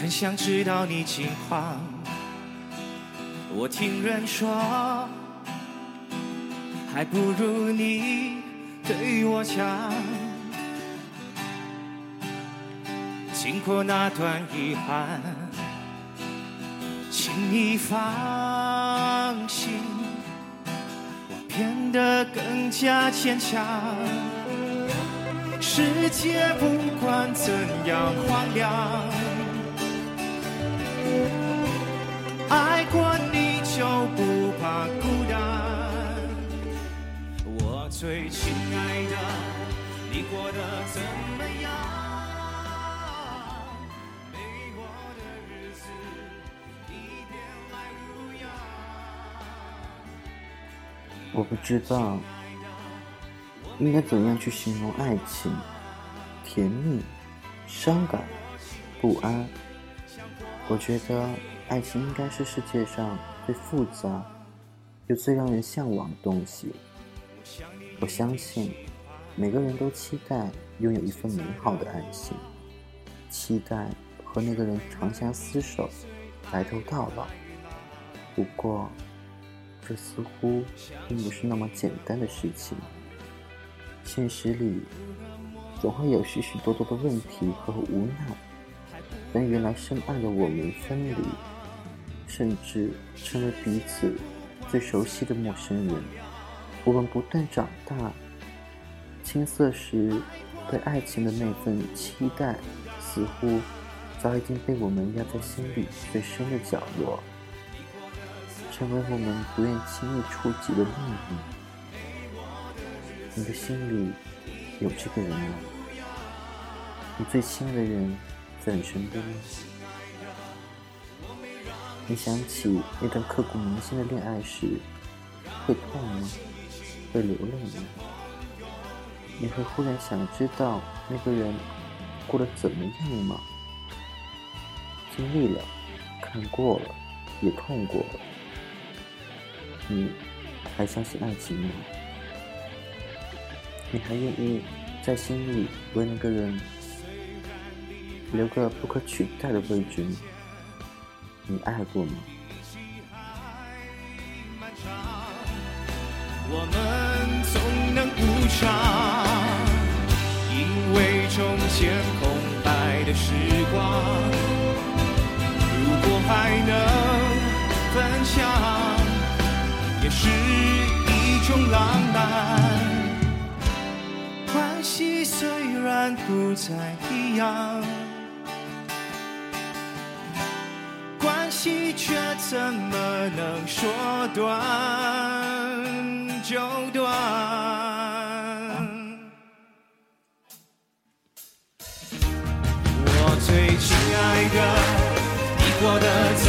很想知道你近况。我听人说，还不如你对我讲。经过那段遗憾，请你放心，我变得更加坚强。世界不管怎样荒凉，爱过你就不怕孤单。我最亲爱的，你过得怎么样？没我的日子，你别来无恙。我不知道应该怎样去形容爱情，甜蜜、伤感、不安。我觉得爱情应该是世界上最复杂又最让人向往的东西。我相信每个人都期待拥有一份美好的爱情，期待和那个人长相厮守，白头到老。不过，这似乎并不是那么简单的事情。现实里总会有许许多多的问题和无奈，跟原来深爱的我们分离，甚至成为彼此最熟悉的陌生人。我们不断长大，青涩时对爱情的那份期待，似乎早已经被我们压在心里最深的角落，成为我们不愿轻易触及的秘密。你的心里有这个人吗？你最亲爱的人在你身边吗？你想起那段刻骨铭心的恋爱时，会痛吗？会流泪吗？你会忽然想知道那个人过得怎么样吗？经历了，看过了，也痛过了，你还相信爱情吗？你还愿意在心里为那个人留个不可取代的位置吗？你爱过吗？我们总能补偿，因为中间空白的时光，如果还能分享，也是一种浪漫。关系虽然不再一样，却怎么能说断就断？我最亲爱的，你过得怎